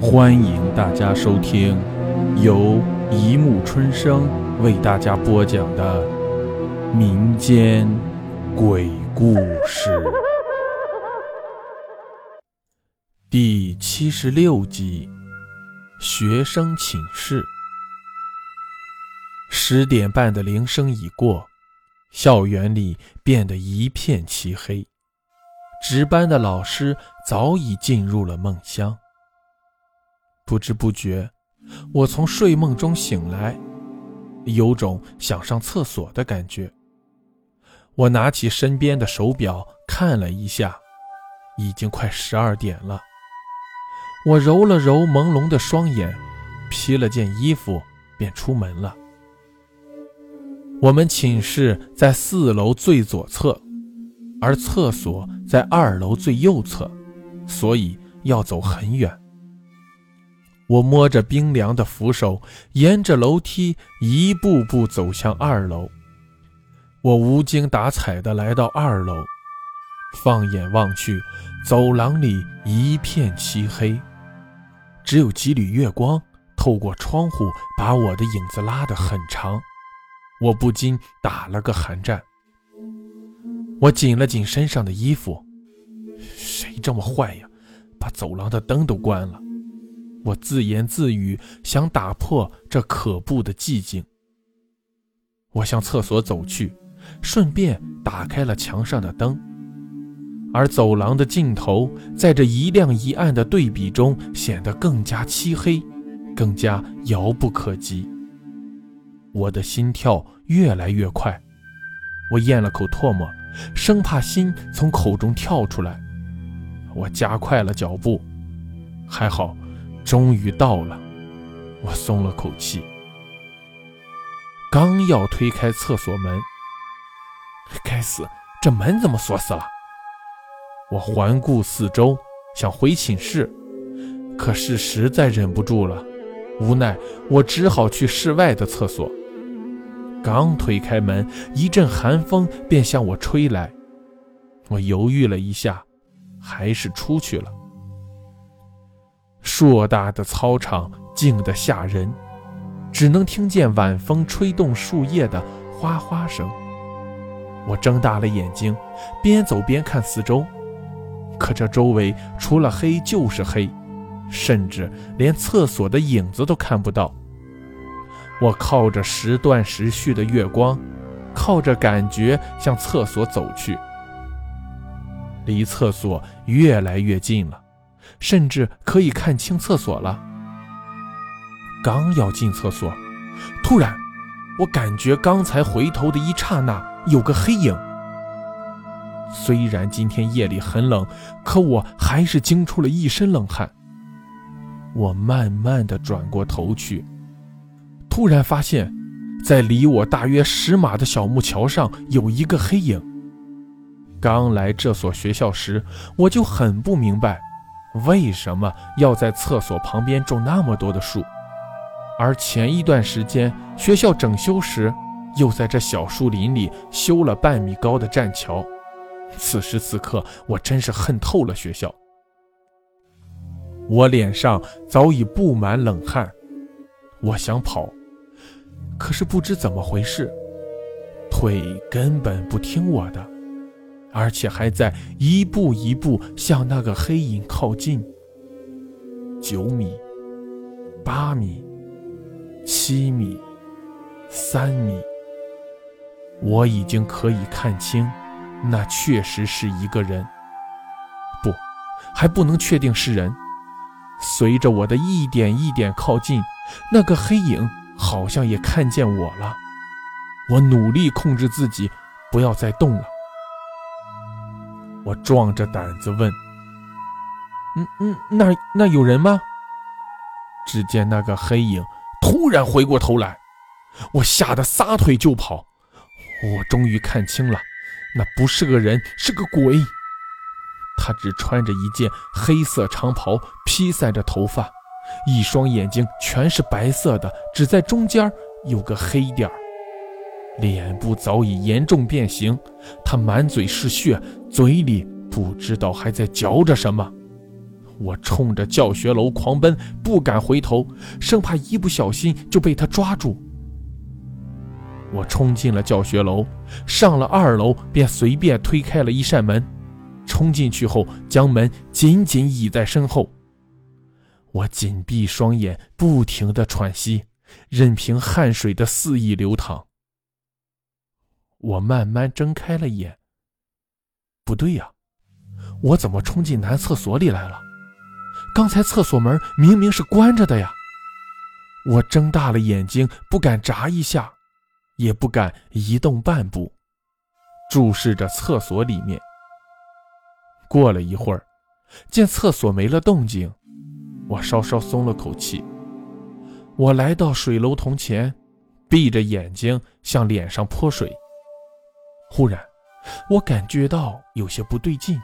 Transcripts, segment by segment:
欢迎大家收听由一木春生为大家播讲的民间鬼故事第七十六集：学生寝室。十点半的铃声已过，校园里变得一片漆黑。值班的老师早已进入了梦乡。不知不觉，我从睡梦中醒来，有种想上厕所的感觉。我拿起身边的手表看了一下，已经快十二点了。我揉了揉朦胧的双眼，披了件衣服便出门了。我们寝室在四楼最左侧，而厕所在二楼最右侧，所以要走很远。我摸着冰凉的扶手，沿着楼梯一步步走向二楼。我无精打采地来到二楼，放眼望去，走廊里一片漆黑，只有几缕月光透过窗户，把我的影子拉得很长。我不禁打了个寒战。我紧了紧身上的衣服，谁这么坏呀？把走廊的灯都关了。我自言自语，想打破这可怖的寂静。我向厕所走去，顺便打开了墙上的灯，而走廊的尽头，在这一亮一暗的对比中，显得更加漆黑，更加遥不可及。我的心跳越来越快，我咽了口唾沫，生怕心从口中跳出来。我加快了脚步，还好。终于到了，我松了口气。刚要推开厕所门，该死，这门怎么锁死了？我环顾四周，想回寝室，可是实在忍不住了，无奈我只好去室外的厕所。刚推开门，一阵寒风便向我吹来，我犹豫了一下，还是出去了。硕大的操场静得吓人，只能听见晚风吹动树叶的哗哗声。我睁大了眼睛，边走边看四周，可这周围除了黑就是黑，甚至连厕所的影子都看不到。我靠着时断时续的月光，靠着感觉向厕所走去，离厕所越来越近了。甚至可以看清厕所了。刚要进厕所，突然，我感觉刚才回头的一刹那有个黑影。虽然今天夜里很冷，可我还是惊出了一身冷汗。我慢慢的转过头去，突然发现，在离我大约十码的小木桥上有一个黑影。刚来这所学校时，我就很不明白。为什么要在厕所旁边种那么多的树？而前一段时间学校整修时，又在这小树林里修了半米高的栈桥。此时此刻，我真是恨透了学校。我脸上早已布满冷汗，我想跑，可是不知怎么回事，腿根本不听我的。而且还在一步一步向那个黑影靠近。九米，八米，七米，三米。我已经可以看清，那确实是一个人。不，还不能确定是人。随着我的一点一点靠近，那个黑影好像也看见我了。我努力控制自己，不要再动了。我壮着胆子问：“嗯嗯，那那有人吗？”只见那个黑影突然回过头来，我吓得撒腿就跑。我终于看清了，那不是个人，是个鬼。他只穿着一件黑色长袍，披散着头发，一双眼睛全是白色的，只在中间有个黑点儿。脸部早已严重变形，他满嘴是血，嘴里不知道还在嚼着什么。我冲着教学楼狂奔，不敢回头，生怕一不小心就被他抓住。我冲进了教学楼，上了二楼，便随便推开了一扇门，冲进去后将门紧紧倚在身后。我紧闭双眼，不停地喘息，任凭汗水的肆意流淌。我慢慢睁开了眼。不对呀，我怎么冲进男厕所里来了？刚才厕所门明明是关着的呀！我睁大了眼睛，不敢眨一下，也不敢移动半步，注视着厕所里面。过了一会儿，见厕所没了动静，我稍稍松了口气。我来到水龙头前，闭着眼睛向脸上泼水。忽然，我感觉到有些不对劲。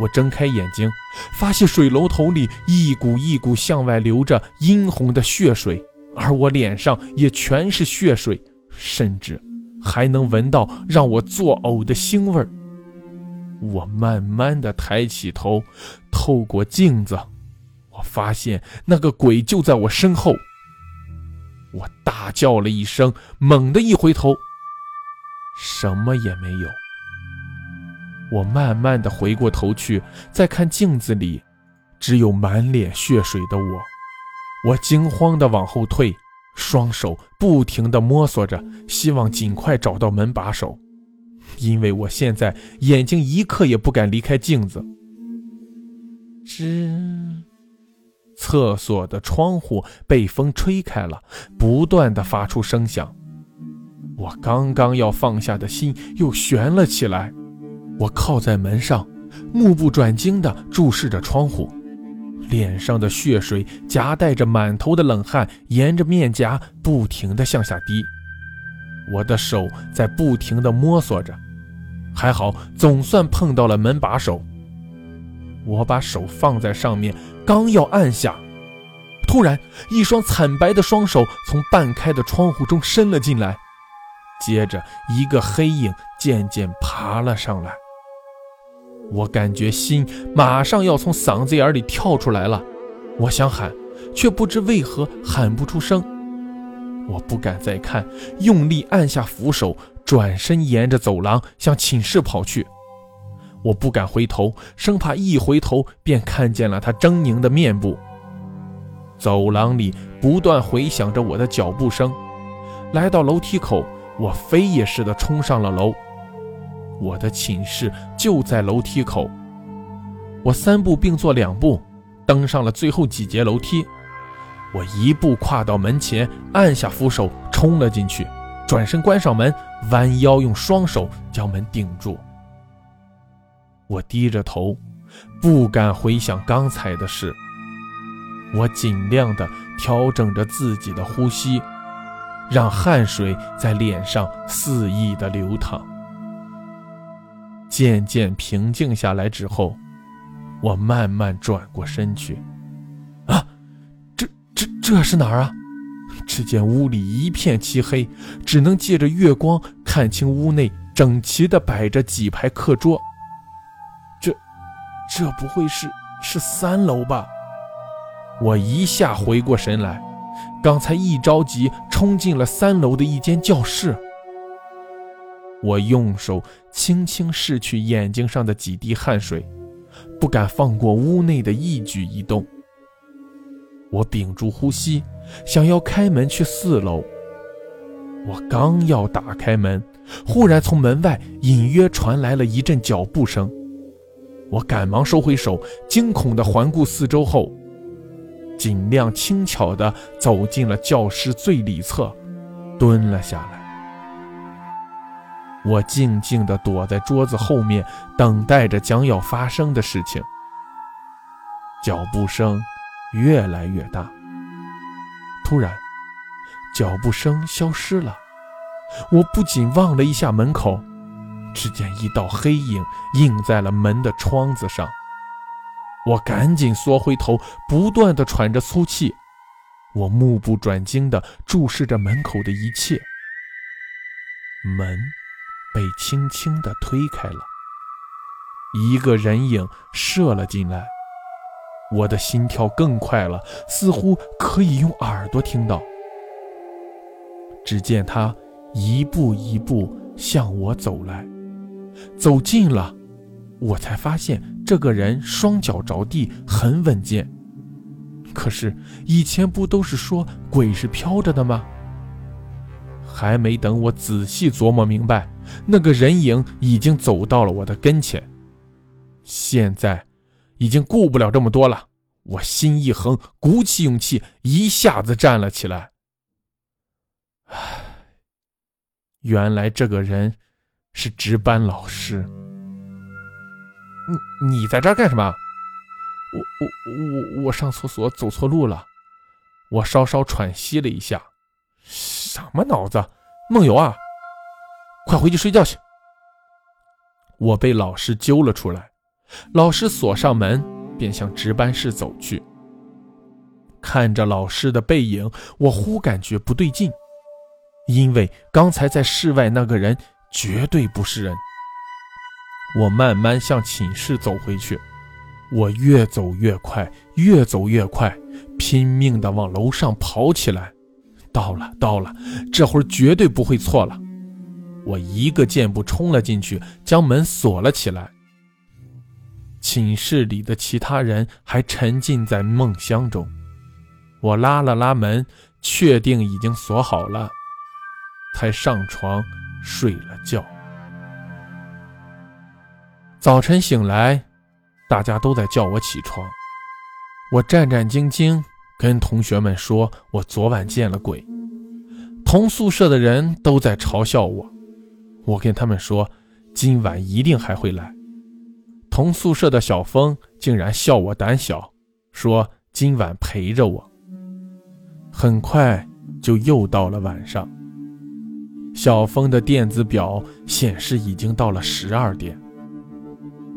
我睁开眼睛，发现水龙头里一股一股向外流着殷红的血水，而我脸上也全是血水，甚至还能闻到让我作呕的腥味儿。我慢慢的抬起头，透过镜子，我发现那个鬼就在我身后。我大叫了一声，猛地一回头，什么也没有。我慢慢的回过头去，再看镜子里，只有满脸血水的我。我惊慌的往后退，双手不停的摸索着，希望尽快找到门把手，因为我现在眼睛一刻也不敢离开镜子。吱，厕所的窗户被风吹开了，不断的发出声响。我刚刚要放下的心又悬了起来。我靠在门上，目不转睛地注视着窗户，脸上的血水夹带着满头的冷汗，沿着面颊不停地向下滴。我的手在不停地摸索着，还好总算碰到了门把手。我把手放在上面，刚要按下，突然一双惨白的双手从半开的窗户中伸了进来，接着一个黑影渐渐爬了上来。我感觉心马上要从嗓子眼里跳出来了，我想喊，却不知为何喊不出声。我不敢再看，用力按下扶手，转身沿着走廊向寝室跑去。我不敢回头，生怕一回头便看见了他狰狞的面部。走廊里不断回响着我的脚步声，来到楼梯口，我飞也似的冲上了楼。我的寝室就在楼梯口，我三步并作两步，登上了最后几节楼梯。我一步跨到门前，按下扶手，冲了进去，转身关上门，弯腰用双手将门顶住。我低着头，不敢回想刚才的事。我尽量的调整着自己的呼吸，让汗水在脸上肆意的流淌。渐渐平静下来之后，我慢慢转过身去。啊，这这这是哪儿啊？只见屋里一片漆黑，只能借着月光看清屋内整齐的摆着几排课桌。这，这不会是是三楼吧？我一下回过神来，刚才一着急冲进了三楼的一间教室。我用手轻轻拭去眼睛上的几滴汗水，不敢放过屋内的一举一动。我屏住呼吸，想要开门去四楼。我刚要打开门，忽然从门外隐约传来了一阵脚步声。我赶忙收回手，惊恐地环顾四周后，尽量轻巧地走进了教室最里侧，蹲了下来。我静静地躲在桌子后面，等待着将要发生的事情。脚步声越来越大，突然，脚步声消失了。我不仅望了一下门口，只见一道黑影映在了门的窗子上。我赶紧缩回头，不断地喘着粗气。我目不转睛地注视着门口的一切。门。被轻轻地推开了，一个人影射了进来。我的心跳更快了，似乎可以用耳朵听到。只见他一步一步向我走来，走近了，我才发现这个人双脚着地，很稳健。可是以前不都是说鬼是飘着的吗？还没等我仔细琢磨明白，那个人影已经走到了我的跟前。现在已经顾不了这么多了，我心一横，鼓起勇气，一下子站了起来。唉，原来这个人是值班老师。你你在这干什么？我我我我上厕所走错路了，我稍稍喘息了一下，什么脑子，梦游啊！快回去睡觉去。我被老师揪了出来，老师锁上门，便向值班室走去。看着老师的背影，我忽感觉不对劲，因为刚才在室外那个人绝对不是人。我慢慢向寝室走回去。我越走越快，越走越快，拼命地往楼上跑起来。到了，到了，这会儿绝对不会错了。我一个箭步冲了进去，将门锁了起来。寝室里的其他人还沉浸在梦乡中。我拉了拉门，确定已经锁好了，才上床睡了觉。早晨醒来。大家都在叫我起床，我战战兢兢跟同学们说：“我昨晚见了鬼。”同宿舍的人都在嘲笑我。我跟他们说：“今晚一定还会来。”同宿舍的小峰竟然笑我胆小，说：“今晚陪着我。”很快就又到了晚上，小峰的电子表显示已经到了十二点。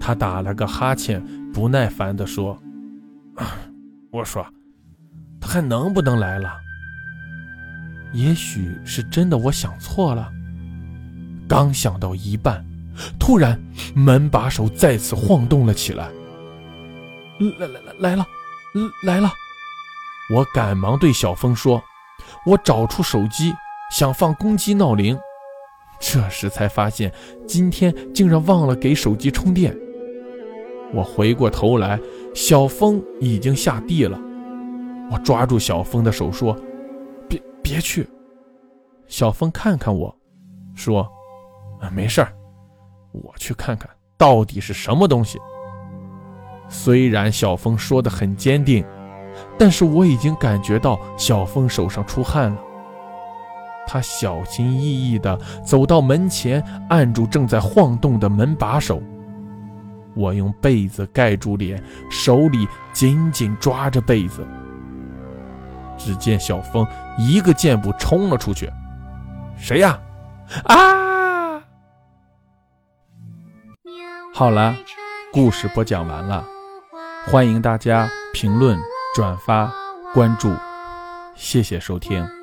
他打了个哈欠，不耐烦地说：“啊 我说，他还能不能来了？也许是真的，我想错了。刚想到一半，突然门把手再次晃动了起来。来来来来了，来了！我赶忙对小峰说：‘我找出手机，想放公鸡闹铃。’这时才发现，今天竟然忘了给手机充电。”我回过头来，小峰已经下地了。我抓住小峰的手说：“别别去。”小峰看看我，说：“啊，没事儿，我去看看到底是什么东西。”虽然小峰说的很坚定，但是我已经感觉到小峰手上出汗了。他小心翼翼地走到门前，按住正在晃动的门把手。我用被子盖住脸，手里紧紧抓着被子。只见小峰一个箭步冲了出去。谁呀？啊！好了，故事播讲完了，欢迎大家评论、转发、关注，谢谢收听。